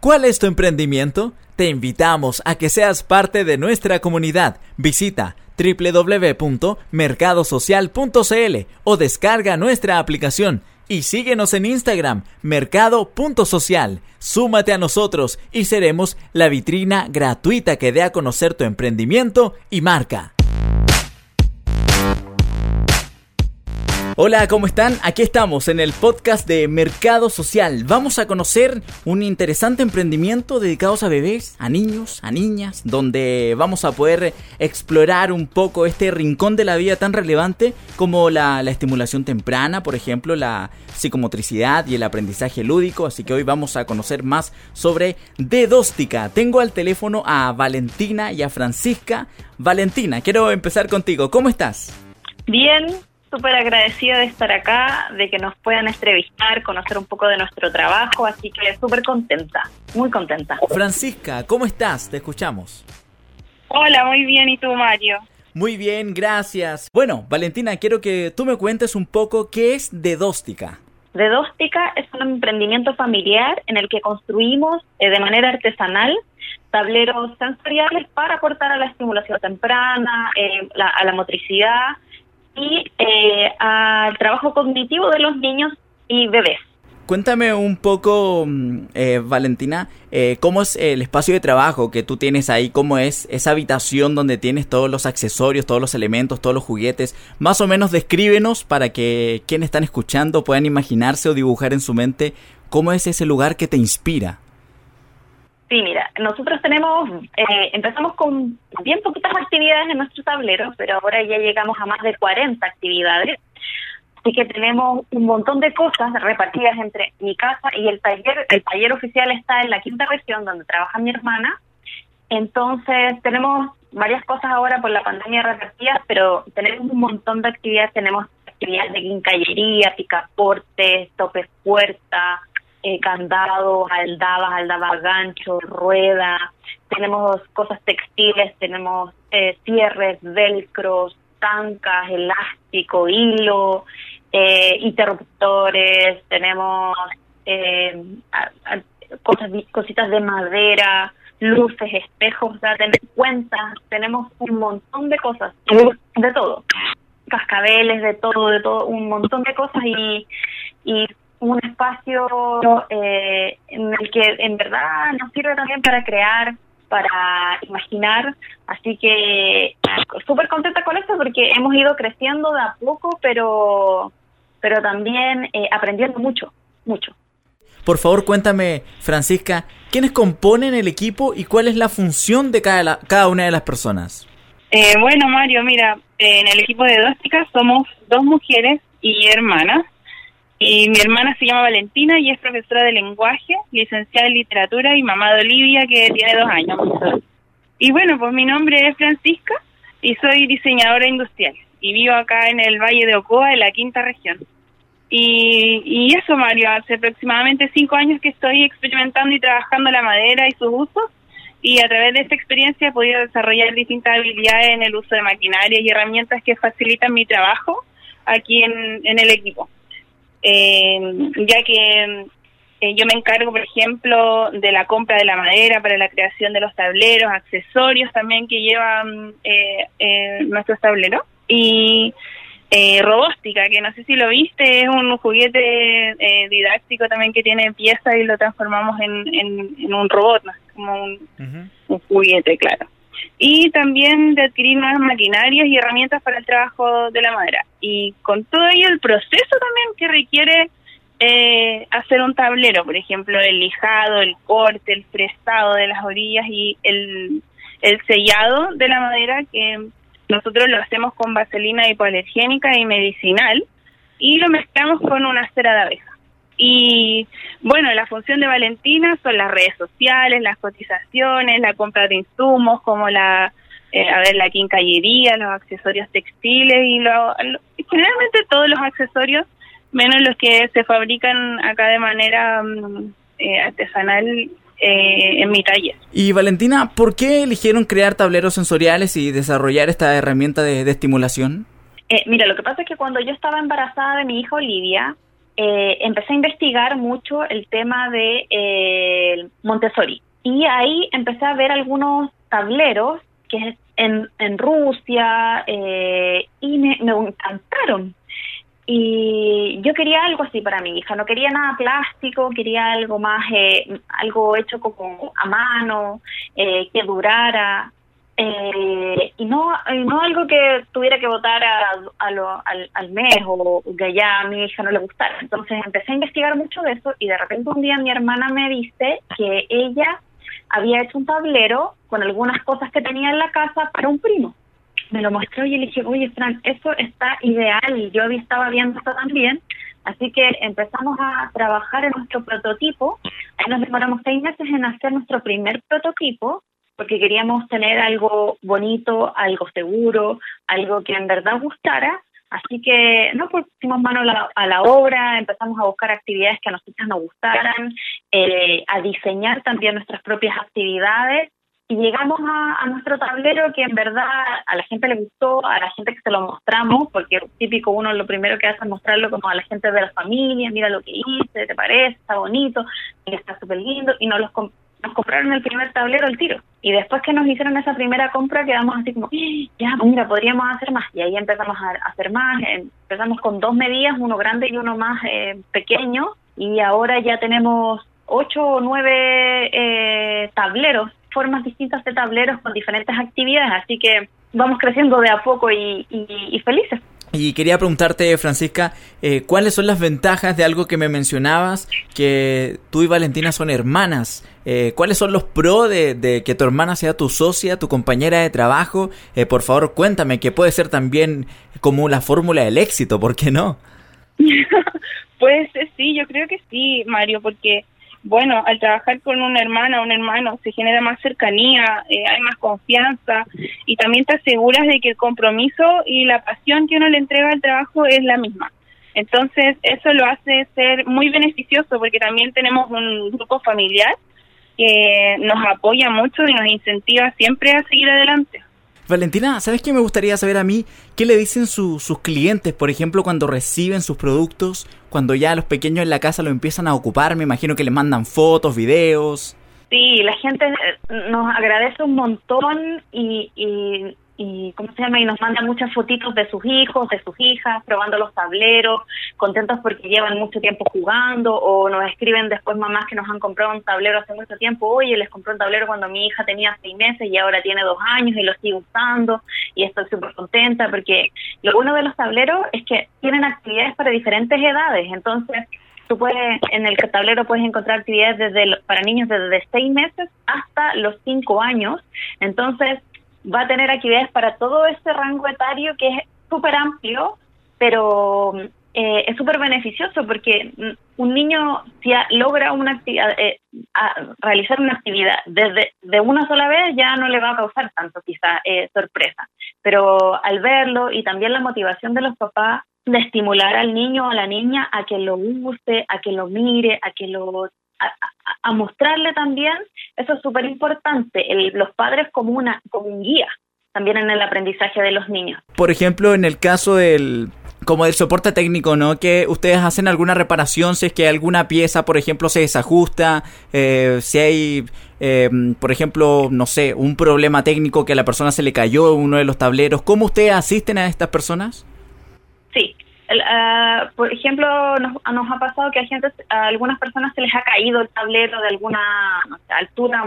¿Cuál es tu emprendimiento? Te invitamos a que seas parte de nuestra comunidad. Visita www.mercadosocial.cl o descarga nuestra aplicación y síguenos en Instagram, mercado.social. Súmate a nosotros y seremos la vitrina gratuita que dé a conocer tu emprendimiento y marca. Hola, ¿cómo están? Aquí estamos en el podcast de Mercado Social. Vamos a conocer un interesante emprendimiento dedicado a bebés, a niños, a niñas, donde vamos a poder explorar un poco este rincón de la vida tan relevante como la, estimulación temprana, por ejemplo, la psicomotricidad y el aprendizaje lúdico. Así que hoy vamos a conocer más sobre Dedóstica. Tengo al teléfono a Valentina y a Francisca. Valentina, quiero empezar contigo. ¿Cómo estás? Bien, súper agradecida de estar acá, de que nos puedan entrevistar, conocer un poco de nuestro trabajo, así que súper contenta, muy contenta. Francisca, ¿cómo estás? Te escuchamos. Hola, muy bien, ¿y tú, Mario? Muy bien, gracias. Bueno, Valentina, quiero que tú me cuentes un poco qué es Dedóstica. Dedóstica es un emprendimiento familiar en el que construimos eh, de manera artesanal tableros sensoriales para aportar a la estimulación temprana, eh, a la motricidad y eh, al trabajo cognitivo de los niños y bebés. Cuéntame un poco, mm, eh, Valentina, eh, cómo es el espacio de trabajo que tú tienes ahí, cómo es esa habitación donde tienes todos los accesorios, todos los elementos, todos los juguetes. Más o menos descríbenos para que quienes están escuchando puedan imaginarse o dibujar en su mente cómo es ese lugar que te inspira. Sí, mira, nosotros tenemos, eh, empezamos con bien poquitas actividades en nuestro tablero, pero ahora ya llegamos a más de 40 actividades. Así que tenemos un montón de cosas repartidas entre mi casa y el taller. El taller oficial está en la quinta región donde trabaja mi hermana. Entonces tenemos varias cosas ahora por la pandemia repartidas, pero tenemos un montón de actividades. Tenemos actividades de quincallería, picaportes, tope puerta, eh, candados, aldabas, aldabas gancho, rueda, tenemos cosas textiles, tenemos eh, cierres, velcros, tancas, elástico, hilo, eh, interruptores, tenemos eh, cosas, cositas de madera, luces, espejos, o tener cuentas, tenemos un montón de cosas, de todo, cascabeles, de todo, de todo, un montón de cosas y, y un espacio eh, en el que en verdad nos sirve también para crear, para imaginar, así que súper contenta con esto porque hemos ido creciendo de a poco, pero, pero también eh, aprendiendo mucho, mucho. Por favor, cuéntame, Francisca, ¿quiénes componen el equipo y cuál es la función de cada, cada una de las personas? Eh, bueno, Mario, mira, en el equipo de Dóstica somos dos mujeres y hermanas. Y mi hermana se llama Valentina y es profesora de lenguaje, licenciada en literatura y mamá de Olivia que tiene dos años. Y bueno, pues mi nombre es Francisca y soy diseñadora industrial y vivo acá en el Valle de Ocoa, en la quinta región. Y, y eso, Mario, hace aproximadamente cinco años que estoy experimentando y trabajando la madera y sus usos y a través de esta experiencia he podido desarrollar distintas habilidades en el uso de maquinaria y herramientas que facilitan mi trabajo aquí en, en el equipo eh, ya que eh, yo me encargo, por ejemplo, de la compra de la madera para la creación de los tableros, accesorios también que llevan eh, eh, nuestros tableros. Y eh, robóstica, que no sé si lo viste, es un juguete eh, didáctico también que tiene piezas y lo transformamos en, en, un robot, como un, un juguete, claro y también de adquirir nuevas maquinarias y herramientas para el trabajo de la madera. Y con todo ello el proceso también que requiere eh, hacer un tablero, por ejemplo, el lijado, el corte, el fresado de las orillas y el, el sellado de la madera que nosotros lo hacemos con vaselina hipoalergénica y medicinal y lo mezclamos con una cera de abeja. Y bueno, la función de Valentina son las redes sociales, las cotizaciones, la compra de insumos como la, eh, a ver, la quincallería, los accesorios textiles y lo, generalmente todos los accesorios, menos los que se fabrican acá de manera mm, eh, artesanal eh, en mi taller. Y Valentina, ¿por qué eligieron crear tableros sensoriales y desarrollar esta herramienta de, de estimulación? mira, lo que pasa es que cuando yo estaba embarazada de mi hija Olivia, eh, empecé a investigar mucho el tema de eh, Montessori. Y ahí empecé a ver algunos tableros que en, en Rusia eh, y me, me encantaron. Y yo quería algo así para mi hija, no quería nada plástico, quería algo más, eh, algo hecho como a mano, eh, que durara, eh, y no no algo que tuviera que votar a, al, al, mes o que ya a mi hija no le gustara. Entonces empecé a investigar mucho de eso y de repente un día mi hermana me dice que ella había hecho un tablero con algunas cosas que tenía en la casa para un primo. Me lo mostró y le dije, oye, Fran, eso está ideal. Yo estaba viendo esto también. Así que empezamos a trabajar en nuestro prototipo. Ahí nos demoramos seis meses en hacer nuestro primer prototipo porque queríamos tener algo bonito, algo seguro, algo que en verdad gustara. Así que no pusimos mano a la, obra, empezamos a buscar actividades que a nosotros nos gustaran, eh, a diseñar también nuestras propias actividades y llegamos a, nuestro tablero que en verdad a la gente le gustó, a la gente que se lo mostramos, porque típico uno lo primero que hace es mostrarlo como a la gente de la familia, mira lo que hice, te parece, está bonito, está súper lindo, y nos los nos compraron el primer tablero al tiro. Y después que nos hicieron esa primera compra, quedamos así como, ¡Ah! ya, mira, podríamos hacer más. Y ahí empezamos a hacer más. Empezamos con dos medidas, uno grande y uno más eh, pequeño. Y ahora ya tenemos ocho o nueve eh, tableros, formas distintas de tableros con diferentes actividades. Así que vamos creciendo de a poco y, y felices. Y quería preguntarte, Francisca, eh, ¿cuáles son las ventajas de algo que me mencionabas, que tú y Valentina son hermanas? Eh, ¿Cuáles son los pros de, que tu hermana sea tu socia, tu compañera de trabajo? Eh, por favor, cuéntame, que puede ser también como la fórmula del éxito, ¿por qué no? pues sí, yo creo que sí, Mario, porque bueno, al trabajar con una hermana o un hermano se genera más cercanía, eh, hay más confianza y también te aseguras de que el compromiso y la pasión que uno le entrega al trabajo es la misma. Entonces, eso lo hace ser muy beneficioso porque también tenemos un grupo familiar que nos apoya mucho y nos incentiva siempre a seguir adelante. Valentina, ¿sabes qué me gustaría saber a mí? ¿Qué le dicen sus clientes, por ejemplo, cuando reciben sus productos? Cuando ya los pequeños en la casa lo empiezan a ocupar, me imagino que les mandan fotos, videos. Sí, la gente eh, nos agradece un montón y, y y ¿cómo se llama? Y nos mandan muchas fotitos de sus hijos, de sus hijas, probando los tableros, contentos porque llevan mucho tiempo jugando, o nos escriben después mamás que nos han comprado un tablero hace mucho tiempo, oye, les compré un tablero cuando mi hija tenía seis meses y ahora tiene dos años y lo sigue usando, y estoy súper contenta porque lo bueno de los tableros es que tienen actividades para diferentes edades, entonces tú puedes, en el tablero puedes encontrar actividades desde para niños desde seis meses hasta los cinco años, entonces va a tener actividades para todo este rango etario que es súper amplio, pero eh, es súper beneficioso porque un niño si logra una actividad, eh, realizar una actividad desde de una sola vez ya no le va a causar tanto quizá eh, sorpresa, pero al verlo y también la motivación de los papás de estimular al niño o a la niña a que lo use, a que lo mire, a que lo a, mostrarle también, eso es súper importante, los padres como, una, como un guía también en el aprendizaje de los niños. Por ejemplo, en el caso del como del soporte técnico, ¿no? Que ustedes hacen alguna reparación si es que alguna pieza, por ejemplo, se desajusta, eh, si hay, eh, por ejemplo, no sé, un problema técnico que a la persona se le cayó uno de los tableros. ¿Cómo ustedes asisten a estas personas? Uh, por ejemplo, nos, nos, ha pasado que a, gente, a algunas personas se les ha caído el tablero de alguna altura,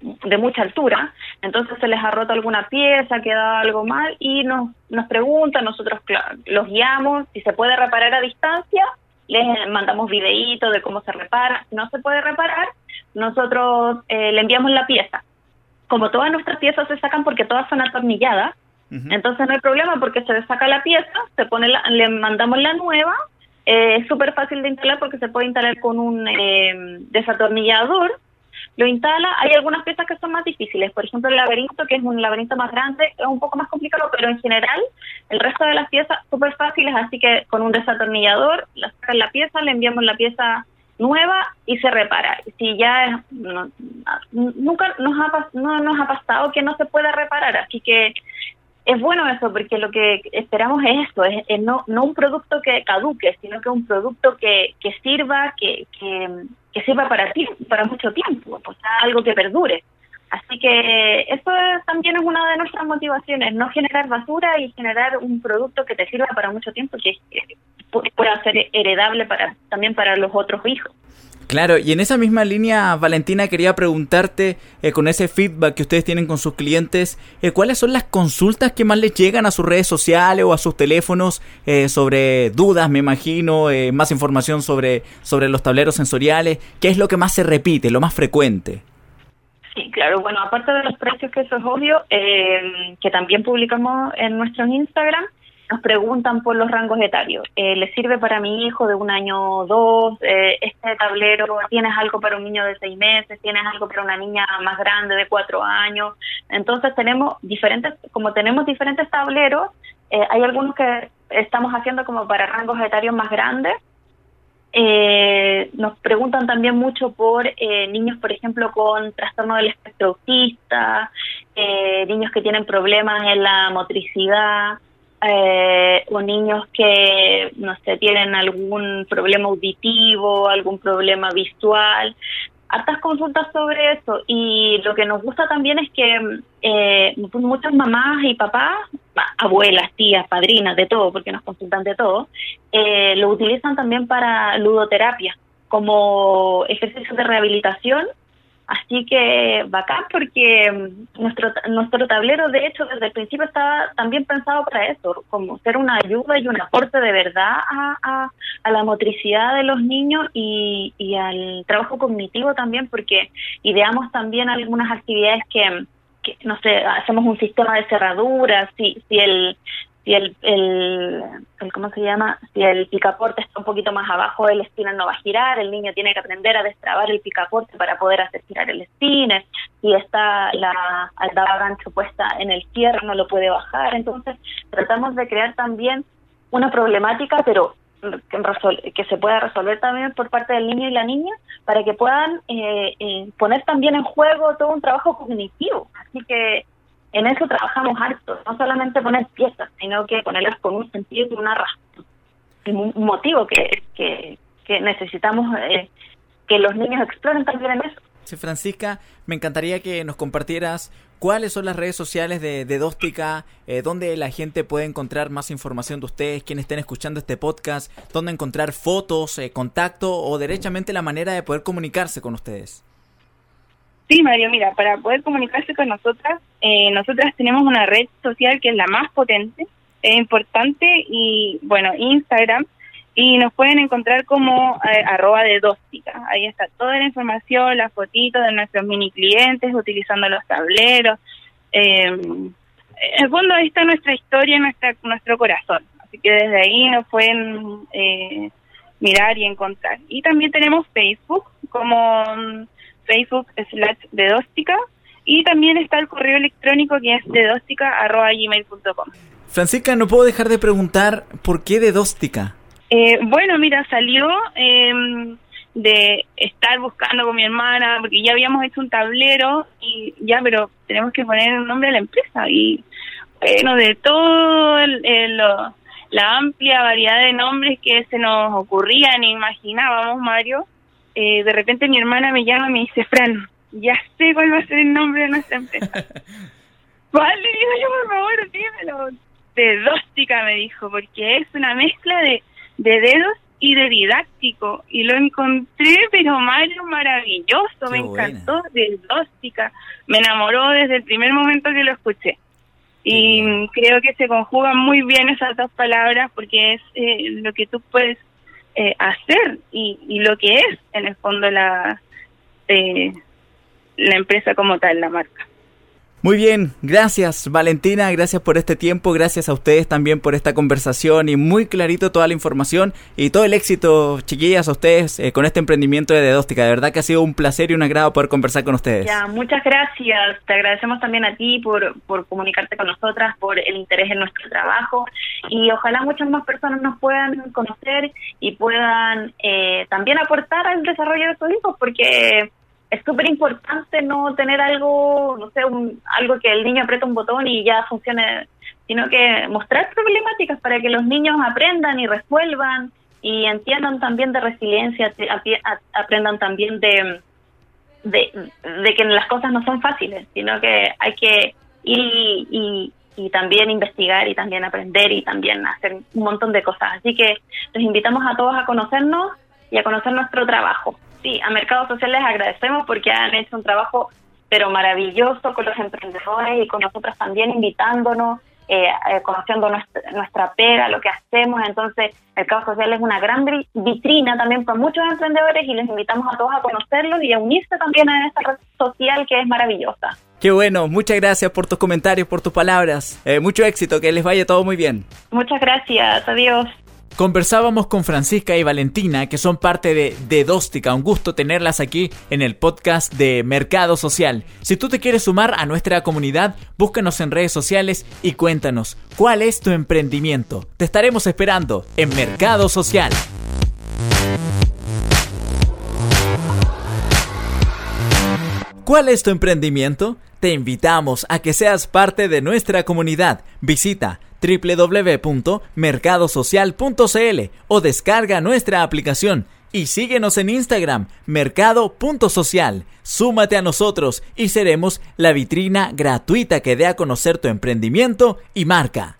de mucha altura, entonces se les ha roto alguna pieza, ha quedado algo mal y nos, nos preguntan, nosotros los guiamos, si se puede reparar a distancia, les mandamos videitos de cómo se repara, si no se puede reparar, nosotros eh, le enviamos la pieza. Como todas nuestras piezas se sacan porque todas son atornilladas, entonces no hay problema porque se le saca la pieza, se pone le mandamos la nueva, eh, es súper fácil de instalar porque se puede instalar con un eh, desatornillador, lo instala, hay algunas piezas que son más difíciles, por ejemplo el laberinto, que es un laberinto más grande, es un poco más complicado, pero en general el resto de las piezas súper fáciles, así que con un desatornillador, la sacan la pieza, le enviamos la pieza nueva y se repara. Si ya nunca nos ha, no nos ha pasado que no se pueda reparar, así que es bueno eso porque lo que esperamos es esto, es, no, no un producto que caduque, sino que un producto que, sirva, que, sirva para ti, para mucho tiempo, pues algo que perdure. Así que eso también es una de nuestras motivaciones, no generar basura y generar un producto que te sirva para mucho tiempo, que pueda ser heredable para también para los otros hijos. Claro, y en esa misma línea, Valentina, quería preguntarte, eh, con ese feedback que ustedes tienen con sus clientes, eh, ¿cuáles son las consultas que más les llegan a sus redes sociales o a sus teléfonos eh, sobre dudas, me imagino, más información sobre, sobre los tableros sensoriales? ¿Qué es lo que más se repite, lo más frecuente? Sí, claro, bueno, aparte de los precios, que eso es obvio, que también publicamos en nuestro Instagram, nos preguntan por los rangos etarios. Eh, ¿Le sirve para mi hijo de un año o dos? Eh, ¿Este tablero tienes algo para un niño de seis meses? ¿Tienes algo para una niña más grande de cuatro años? Entonces tenemos diferentes, como tenemos diferentes tableros, eh, hay algunos que estamos haciendo como para rangos etarios más grandes. nos preguntan también mucho por niños, por ejemplo, con trastorno del espectro autista, niños que tienen problemas en la motricidad, eh, o niños que, no sé, tienen algún problema auditivo, algún problema visual. Hartas consultas sobre eso y lo que nos gusta también es que eh, muchas mamás y papás, abuelas, tías, padrinas, de todo, porque nos consultan de todo, eh, lo utilizan también para ludoterapia como ejercicio de rehabilitación Así que bacán porque mm, nuestro, nuestro tablero de hecho desde el principio estaba también pensado para eso, como ser una ayuda y un aporte de verdad a, a, la motricidad de los niños y, y al trabajo cognitivo también porque ideamos también algunas actividades que, que no sé, hacemos un sistema de cerraduras, si, si el si el, el, ¿cómo se llama? Si el picaporte está un poquito más abajo, el spinner no va a girar, el niño tiene que aprender a destrabar el picaporte para poder hacer girar el spinner, si está la aldaba gancho puesta en el cierre, no lo puede bajar, entonces tratamos de crear también una problemática, pero que, se pueda resolver también por parte del niño y la niña para que puedan eh, eh, poner también en juego todo un trabajo cognitivo. Así que en eso trabajamos harto, no solamente poner piezas, sino que ponerlas con un sentido y con una razón, un motivo que, que, necesitamos eh, que los niños exploren también en eso. Sí, Francisca, me encantaría que nos compartieras cuáles son las redes sociales de, de Dóstica, eh, dónde la gente puede encontrar más información de ustedes, quienes estén escuchando este podcast, dónde encontrar fotos, eh, contacto o derechamente la manera de poder comunicarse con ustedes. Sí, Mario, mira, para poder comunicarse con nosotras, eh, nosotras tenemos una red social que es la más potente, es importante, y bueno, Instagram, y nos pueden encontrar como eh, arroba de dóstica. Ahí está toda la información, las fotitos de nuestros mini clientes utilizando los tableros. Eh, en el fondo ahí está nuestra historia, nuestra, nuestro corazón. Así que desde ahí nos pueden eh, mirar y encontrar. Y también tenemos Facebook como Facebook slash dedóstica y también está el correo electrónico que es dedóstica.gmail.com. Francisca, no puedo dejar de preguntar por qué dedóstica. Eh, bueno, mira, salió em, de estar buscando con mi hermana, porque ya habíamos hecho un tablero y ya, pero tenemos que poner un nombre a la empresa. Y bueno, de todo la amplia variedad de nombres que se nos ocurrían imaginábamos, Mario, eh, de repente mi hermana me llama y me dice, Fran, ya sé cuál va a ser el nombre de nuestra empresa. vale, digo yo, por favor, dímelo. Dedóstica me dijo, porque es una mezcla de, de dedos y de didáctico. Y lo encontré, pero Mario, maravilloso, me encantó, dedóstica. Me enamoró desde el primer momento que lo escuché. Y creo que se conjugan muy bien esas dos palabras porque es eh, lo que tú puedes eh, hacer y, y, lo que es en el fondo la, eh, la empresa como tal, la marca. Muy bien, gracias Valentina, gracias por este tiempo, gracias a ustedes también por esta conversación y muy clarito toda la información y todo el éxito, chiquillas, a ustedes eh, con este emprendimiento de Dedóstica. De verdad que ha sido un placer y un agrado poder conversar con ustedes. Ya, muchas gracias. Te agradecemos también a ti por, por comunicarte con nosotras, por el interés en nuestro trabajo y ojalá muchas más personas nos puedan conocer y puedan eh, también aportar al desarrollo de sus hijos porque es súper importante no tener algo, no sé, algo que el niño aprieta un botón y ya funcione sino que mostrar problemáticas para que los niños aprendan y resuelvan y entiendan también de resiliencia, aprendan también de, de, que las cosas no son fáciles, sino que hay que ir y, y, también investigar y también aprender y también hacer un montón de cosas. Así que los invitamos a todos a conocernos y a conocer nuestro trabajo. Sí, a Mercados Sociales les agradecemos porque han hecho un trabajo pero maravilloso con los emprendedores y con nosotros también invitándonos eh, eh, conociendo nuestra, pega, lo que hacemos. Entonces, Mercado Social es una gran vitrina también para muchos emprendedores y les invitamos a todos a conocerlos y a unirse también a esta red social que es maravillosa. Qué bueno, muchas gracias por tus comentarios, por tus palabras. Eh, mucho éxito, que les vaya todo muy bien. Muchas gracias, adiós. Conversábamos con Francisca y Valentina, que son parte de Dedóstica. Un gusto tenerlas aquí en el podcast de Mercado Social. Si tú te quieres sumar a nuestra comunidad, búscanos en redes sociales y cuéntanos cuál es tu emprendimiento. Te estaremos esperando en Mercado Social. ¿Cuál es tu emprendimiento? Te invitamos a que seas parte de nuestra comunidad. Visita www.mercadosocial.cl o descarga nuestra aplicación y síguenos en Instagram, mercado.social. Súmate a nosotros y seremos la vitrina gratuita que dé a conocer tu emprendimiento y marca.